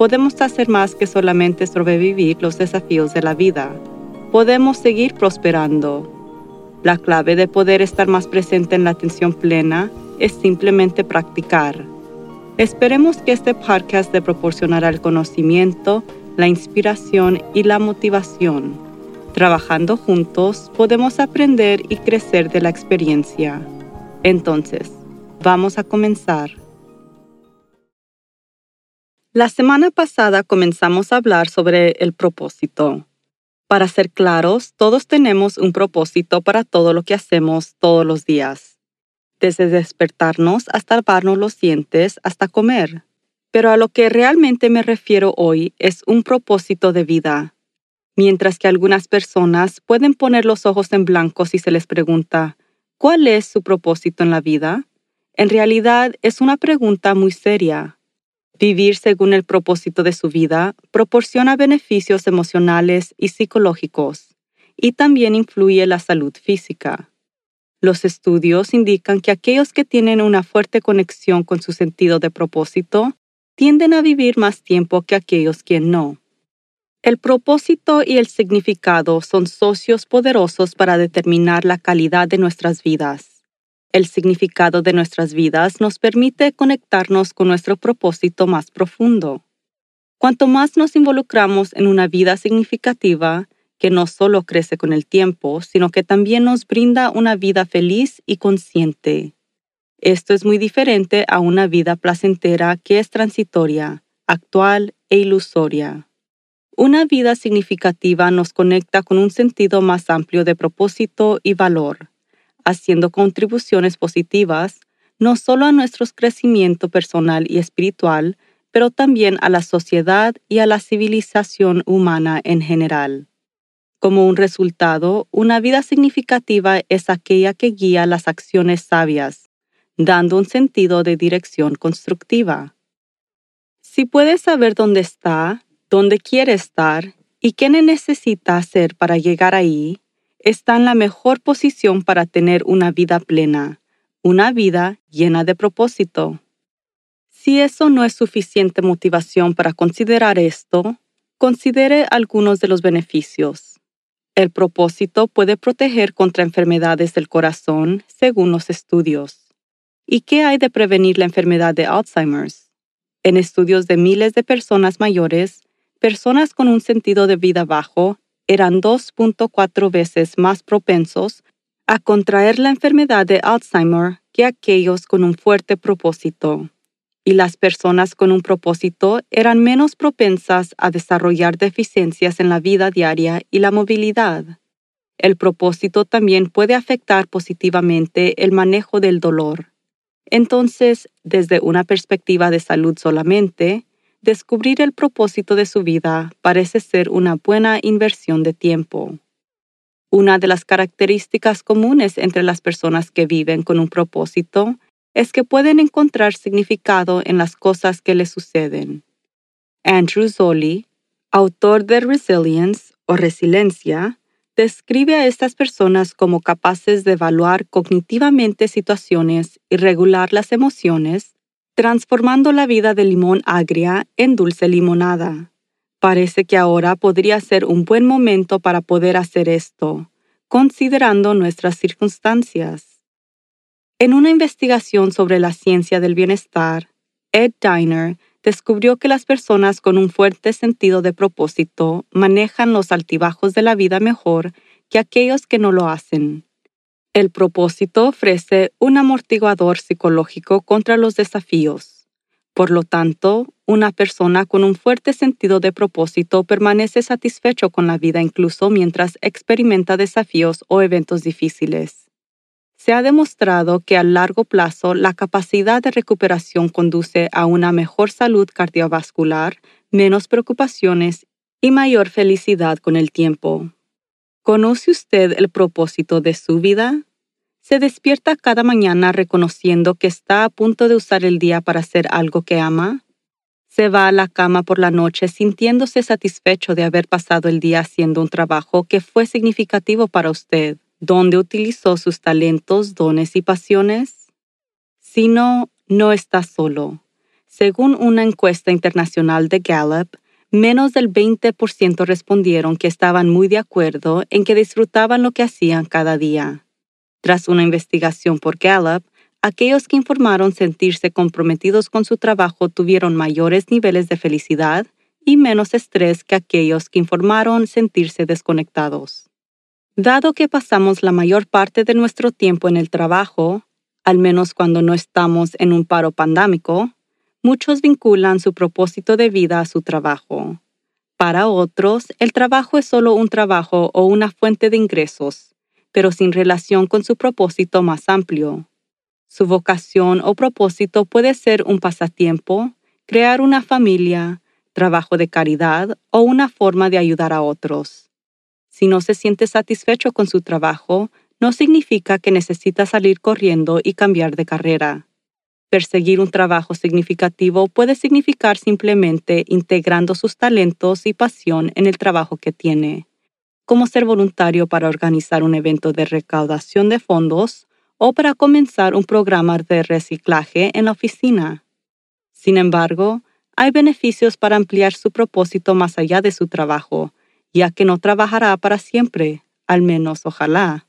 podemos hacer más que solamente sobrevivir los desafíos de la vida. Podemos seguir prosperando. La clave de poder estar más presente en la atención plena es simplemente practicar. Esperemos que este podcast le proporcionará el conocimiento, la inspiración y la motivación. Trabajando juntos podemos aprender y crecer de la experiencia. Entonces, vamos a comenzar. La semana pasada comenzamos a hablar sobre el propósito. Para ser claros, todos tenemos un propósito para todo lo que hacemos todos los días, desde despertarnos hasta lavarnos los dientes hasta comer. Pero a lo que realmente me refiero hoy es un propósito de vida. Mientras que algunas personas pueden poner los ojos en blanco si se les pregunta, ¿cuál es su propósito en la vida? En realidad es una pregunta muy seria. Vivir según el propósito de su vida proporciona beneficios emocionales y psicológicos y también influye la salud física. Los estudios indican que aquellos que tienen una fuerte conexión con su sentido de propósito tienden a vivir más tiempo que aquellos que no. El propósito y el significado son socios poderosos para determinar la calidad de nuestras vidas. El significado de nuestras vidas nos permite conectarnos con nuestro propósito más profundo. Cuanto más nos involucramos en una vida significativa, que no solo crece con el tiempo, sino que también nos brinda una vida feliz y consciente. Esto es muy diferente a una vida placentera que es transitoria, actual e ilusoria. Una vida significativa nos conecta con un sentido más amplio de propósito y valor haciendo contribuciones positivas no solo a nuestro crecimiento personal y espiritual, pero también a la sociedad y a la civilización humana en general. Como un resultado, una vida significativa es aquella que guía las acciones sabias, dando un sentido de dirección constructiva. Si puedes saber dónde está, dónde quiere estar y qué necesita hacer para llegar ahí, está en la mejor posición para tener una vida plena, una vida llena de propósito. Si eso no es suficiente motivación para considerar esto, considere algunos de los beneficios. El propósito puede proteger contra enfermedades del corazón, según los estudios. ¿Y qué hay de prevenir la enfermedad de Alzheimer's? En estudios de miles de personas mayores, personas con un sentido de vida bajo eran 2.4 veces más propensos a contraer la enfermedad de Alzheimer que aquellos con un fuerte propósito. Y las personas con un propósito eran menos propensas a desarrollar deficiencias en la vida diaria y la movilidad. El propósito también puede afectar positivamente el manejo del dolor. Entonces, desde una perspectiva de salud solamente, descubrir el propósito de su vida parece ser una buena inversión de tiempo. Una de las características comunes entre las personas que viven con un propósito es que pueden encontrar significado en las cosas que les suceden. Andrew Zolli, autor de Resilience o Resiliencia, describe a estas personas como capaces de evaluar cognitivamente situaciones y regular las emociones transformando la vida de limón agria en dulce limonada. Parece que ahora podría ser un buen momento para poder hacer esto, considerando nuestras circunstancias. En una investigación sobre la ciencia del bienestar, Ed Diner descubrió que las personas con un fuerte sentido de propósito manejan los altibajos de la vida mejor que aquellos que no lo hacen. El propósito ofrece un amortiguador psicológico contra los desafíos. Por lo tanto, una persona con un fuerte sentido de propósito permanece satisfecho con la vida incluso mientras experimenta desafíos o eventos difíciles. Se ha demostrado que a largo plazo la capacidad de recuperación conduce a una mejor salud cardiovascular, menos preocupaciones y mayor felicidad con el tiempo. ¿Conoce usted el propósito de su vida? ¿Se despierta cada mañana reconociendo que está a punto de usar el día para hacer algo que ama? ¿Se va a la cama por la noche sintiéndose satisfecho de haber pasado el día haciendo un trabajo que fue significativo para usted, donde utilizó sus talentos, dones y pasiones? Si no, no está solo. Según una encuesta internacional de Gallup, menos del 20% respondieron que estaban muy de acuerdo en que disfrutaban lo que hacían cada día. Tras una investigación por Gallup, aquellos que informaron sentirse comprometidos con su trabajo tuvieron mayores niveles de felicidad y menos estrés que aquellos que informaron sentirse desconectados. Dado que pasamos la mayor parte de nuestro tiempo en el trabajo, al menos cuando no estamos en un paro pandémico, muchos vinculan su propósito de vida a su trabajo. Para otros, el trabajo es solo un trabajo o una fuente de ingresos, pero sin relación con su propósito más amplio. Su vocación o propósito puede ser un pasatiempo, crear una familia, trabajo de caridad o una forma de ayudar a otros. Si no se siente satisfecho con su trabajo, no significa que necesita salir corriendo y cambiar de carrera. Perseguir un trabajo significativo puede significar simplemente integrando sus talentos y pasión en el trabajo que tiene, como ser voluntario para organizar un evento de recaudación de fondos o para comenzar un programa de reciclaje en la oficina. Sin embargo, hay beneficios para ampliar su propósito más allá de su trabajo, ya que no trabajará para siempre, al menos ojalá.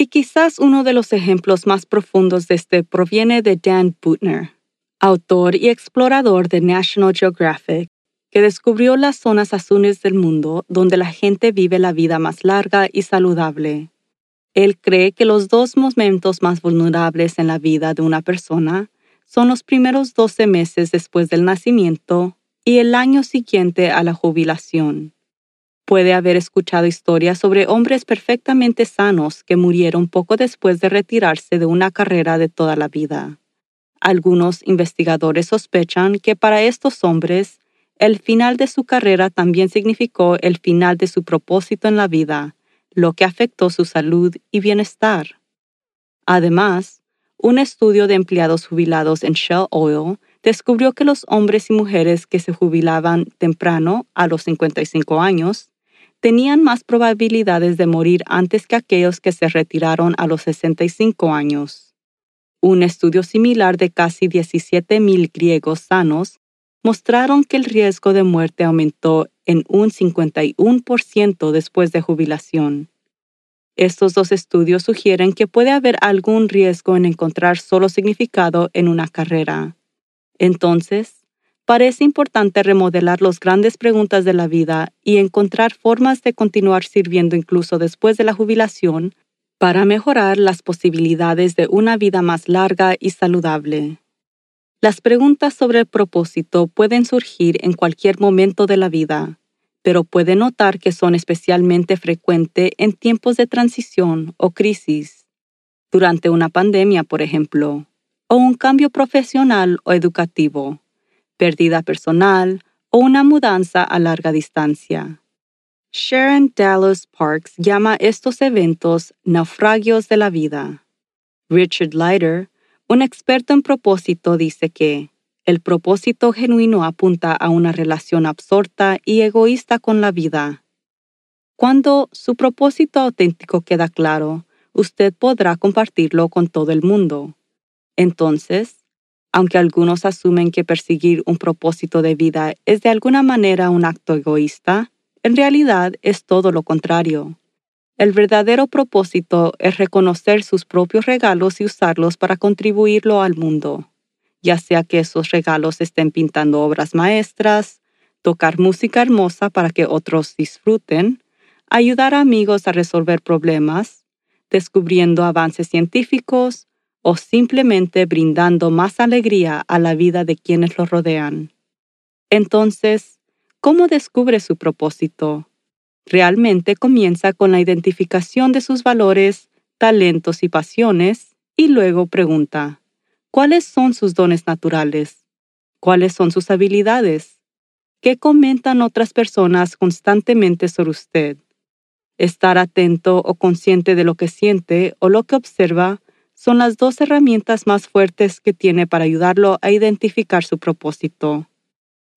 Y quizás uno de los ejemplos más profundos de este proviene de Dan Butner, autor y explorador de National Geographic, que descubrió las zonas azules del mundo donde la gente vive la vida más larga y saludable. Él cree que los dos momentos más vulnerables en la vida de una persona son los primeros 12 meses después del nacimiento y el año siguiente a la jubilación. Puede haber escuchado historias sobre hombres perfectamente sanos que murieron poco después de retirarse de una carrera de toda la vida. Algunos investigadores sospechan que para estos hombres, el final de su carrera también significó el final de su propósito en la vida, lo que afectó su salud y bienestar. Además, un estudio de empleados jubilados en Shell Oil descubrió que los hombres y mujeres que se jubilaban temprano, a los 55 años, tenían más probabilidades de morir antes que aquellos que se retiraron a los 65 años. Un estudio similar de casi 17.000 griegos sanos mostraron que el riesgo de muerte aumentó en un 51% después de jubilación. Estos dos estudios sugieren que puede haber algún riesgo en encontrar solo significado en una carrera. Entonces, parece importante remodelar las grandes preguntas de la vida y encontrar formas de continuar sirviendo incluso después de la jubilación para mejorar las posibilidades de una vida más larga y saludable. Las preguntas sobre el propósito pueden surgir en cualquier momento de la vida, pero puede notar que son especialmente frecuentes en tiempos de transición o crisis, durante una pandemia, por ejemplo, o un cambio profesional o educativo pérdida personal o una mudanza a larga distancia. Sharon Dallas Parks llama estos eventos naufragios de la vida. Richard Leiter, un experto en propósito, dice que el propósito genuino apunta a una relación absorta y egoísta con la vida. Cuando su propósito auténtico queda claro, usted podrá compartirlo con todo el mundo. Entonces, aunque algunos asumen que perseguir un propósito de vida es de alguna manera un acto egoísta, en realidad es todo lo contrario. El verdadero propósito es reconocer sus propios regalos y usarlos para contribuirlo al mundo, ya sea que esos regalos estén pintando obras maestras, tocar música hermosa para que otros disfruten, ayudar a amigos a resolver problemas, descubriendo avances científicos o simplemente brindando más alegría a la vida de quienes lo rodean. Entonces, ¿cómo descubre su propósito? Realmente comienza con la identificación de sus valores, talentos y pasiones y luego pregunta, ¿cuáles son sus dones naturales? ¿Cuáles son sus habilidades? ¿Qué comentan otras personas constantemente sobre usted? Estar atento o consciente de lo que siente o lo que observa son las dos herramientas más fuertes que tiene para ayudarlo a identificar su propósito.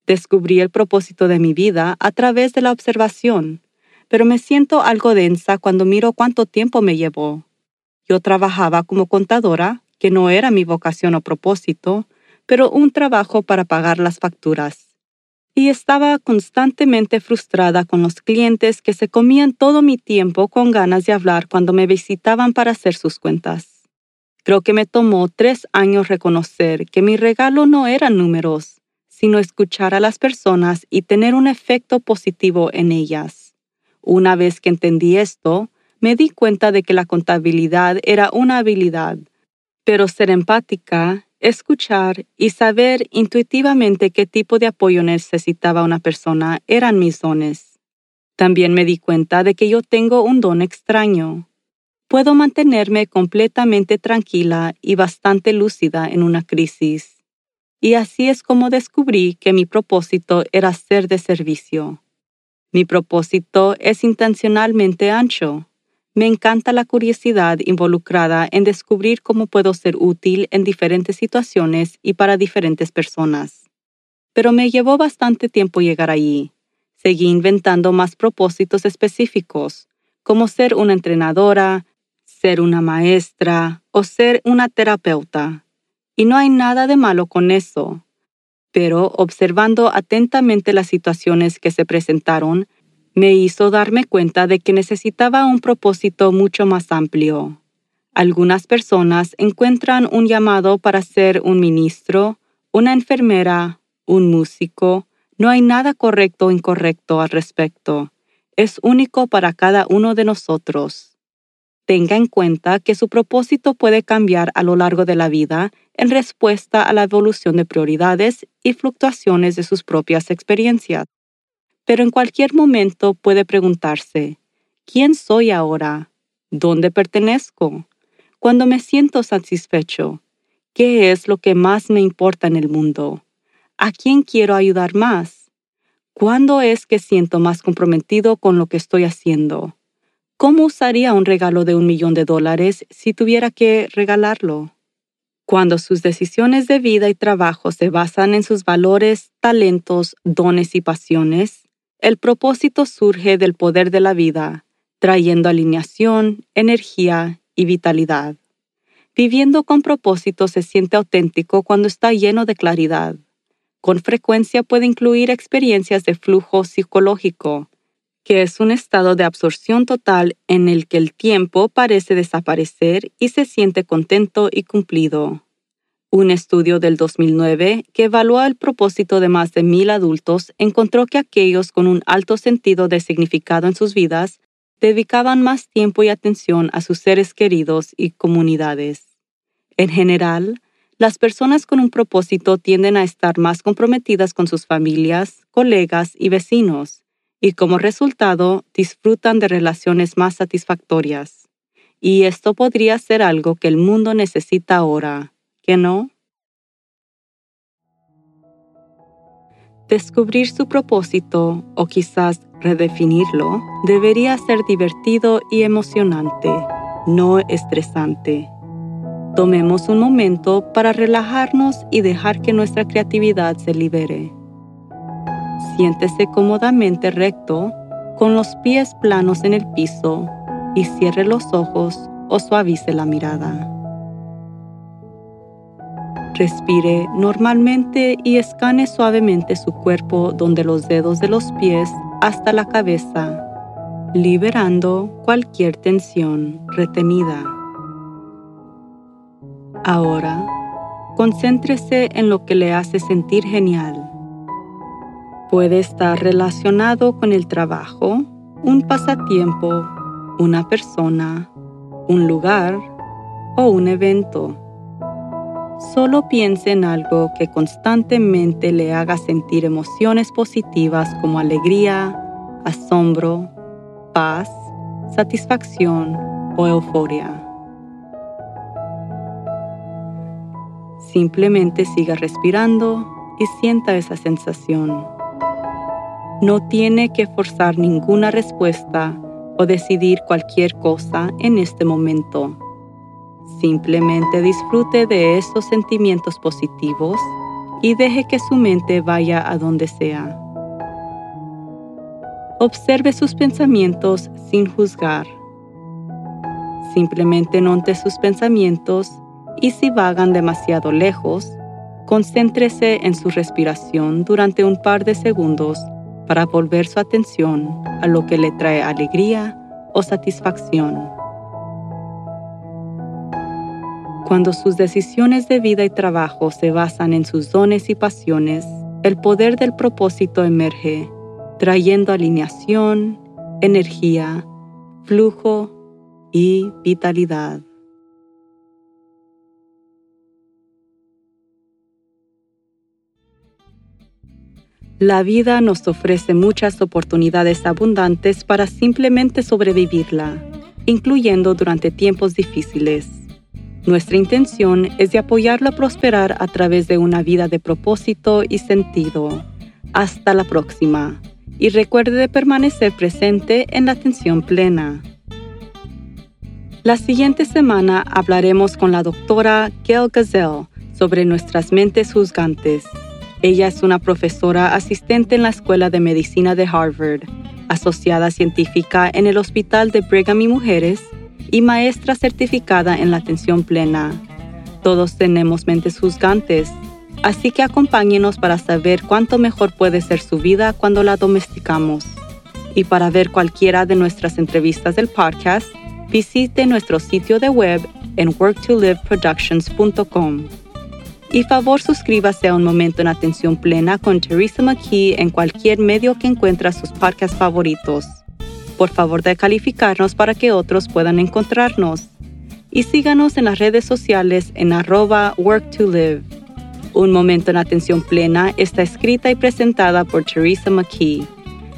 Descubrí el propósito de mi vida a través de la observación, pero me siento algo densa cuando miro cuánto tiempo me llevó. Yo trabajaba como contadora, que no era mi vocación o propósito, pero un trabajo para pagar las facturas. Y estaba constantemente frustrada con los clientes que se comían todo mi tiempo con ganas de hablar cuando me visitaban para hacer sus cuentas. Creo que me tomó tres años reconocer que mi regalo no eran números, sino escuchar a las personas y tener un efecto positivo en ellas. Una vez que entendí esto, me di cuenta de que la contabilidad era una habilidad, pero ser empática, escuchar y saber intuitivamente qué tipo de apoyo necesitaba una persona eran mis dones. También me di cuenta de que yo tengo un don extraño, puedo mantenerme completamente tranquila y bastante lúcida en una crisis. Y así es como descubrí que mi propósito era ser de servicio. Mi propósito es intencionalmente ancho. Me encanta la curiosidad involucrada en descubrir cómo puedo ser útil en diferentes situaciones y para diferentes personas. Pero me llevó bastante tiempo llegar allí. Seguí inventando más propósitos específicos, como ser una entrenadora, ser una maestra o ser una terapeuta. Y no hay nada de malo con eso. Pero observando atentamente las situaciones que se presentaron, me hizo darme cuenta de que necesitaba un propósito mucho más amplio. Algunas personas encuentran un llamado para ser un ministro, una enfermera, un músico. No hay nada correcto o incorrecto al respecto. Es único para cada uno de nosotros tenga en cuenta que su propósito puede cambiar a lo largo de la vida en respuesta a la evolución de prioridades y fluctuaciones de sus propias experiencias. Pero en cualquier momento puede preguntarse, ¿quién soy ahora? ¿Dónde pertenezco? Cuando me siento satisfecho, ¿qué es lo que más me importa en el mundo? ¿A quién quiero ayudar más? ¿Cuándo es que siento más comprometido con lo que estoy haciendo? ¿Cómo usaría un regalo de un millón de dólares si tuviera que regalarlo? Cuando sus decisiones de vida y trabajo se basan en sus valores, talentos, dones y pasiones, el propósito surge del poder de la vida, trayendo alineación, energía y vitalidad. Viviendo con propósito se siente auténtico cuando está lleno de claridad. Con frecuencia puede incluir experiencias de flujo psicológico, que es un estado de absorción total en el que el tiempo parece desaparecer y se siente contento y cumplido. Un estudio del 2009 que evaluó el propósito de más de mil adultos encontró que aquellos con un alto sentido de significado en sus vidas dedicaban más tiempo y atención a sus seres queridos y comunidades. En general, las personas con un propósito tienden a estar más comprometidas con sus familias, colegas y vecinos, y como resultado disfrutan de relaciones más satisfactorias. Y esto podría ser algo que el mundo necesita ahora, ¿que no? Descubrir su propósito o quizás redefinirlo debería ser divertido y emocionante, no estresante. Tomemos un momento para relajarnos y dejar que nuestra creatividad se libere. Siéntese cómodamente recto, con los pies planos en el piso y cierre los ojos o suavice la mirada. Respire normalmente y escane suavemente su cuerpo donde los dedos de los pies hasta la cabeza, liberando cualquier tensión retenida. Ahora, concéntrese en lo que le hace sentir genial puede estar relacionado con el trabajo, un pasatiempo, una persona, un lugar o un evento. Solo piense en algo que constantemente le haga sentir emociones positivas como alegría, asombro, paz, satisfacción o euforia. Simplemente siga respirando y sienta esa sensación. No tiene que forzar ninguna respuesta o decidir cualquier cosa en este momento. Simplemente disfrute de estos sentimientos positivos y deje que su mente vaya a donde sea. Observe sus pensamientos sin juzgar. Simplemente note sus pensamientos y si vagan demasiado lejos, concéntrese en su respiración durante un par de segundos para volver su atención a lo que le trae alegría o satisfacción. Cuando sus decisiones de vida y trabajo se basan en sus dones y pasiones, el poder del propósito emerge, trayendo alineación, energía, flujo y vitalidad. La vida nos ofrece muchas oportunidades abundantes para simplemente sobrevivirla, incluyendo durante tiempos difíciles. Nuestra intención es de apoyarlo a prosperar a través de una vida de propósito y sentido. Hasta la próxima. Y recuerde de permanecer presente en la atención plena. La siguiente semana hablaremos con la doctora Gail Gazelle sobre nuestras mentes juzgantes. Ella es una profesora asistente en la Escuela de Medicina de Harvard, asociada científica en el Hospital de Brigham y Mujeres y maestra certificada en la atención plena. Todos tenemos mentes juzgantes, así que acompáñenos para saber cuánto mejor puede ser su vida cuando la domesticamos. Y para ver cualquiera de nuestras entrevistas del podcast, visite nuestro sitio de web en worktoliveproductions.com. Y favor suscríbase a Un Momento en Atención Plena con Teresa McKee en cualquier medio que encuentre sus podcasts favoritos. Por favor de calificarnos para que otros puedan encontrarnos. Y síganos en las redes sociales en arroba work2live. Un Momento en Atención Plena está escrita y presentada por Teresa McKee.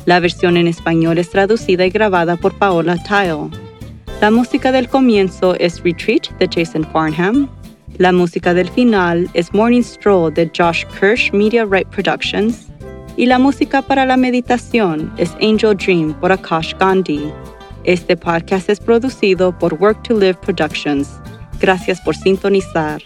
La versión en español es traducida y grabada por Paola Tile. La música del comienzo es Retreat de Jason Farnham la música del final es Morning Stroll de Josh Kirsch Media Right Productions y la música para la meditación es Angel Dream por Akash Gandhi. Este podcast es producido por Work to Live Productions. Gracias por sintonizar.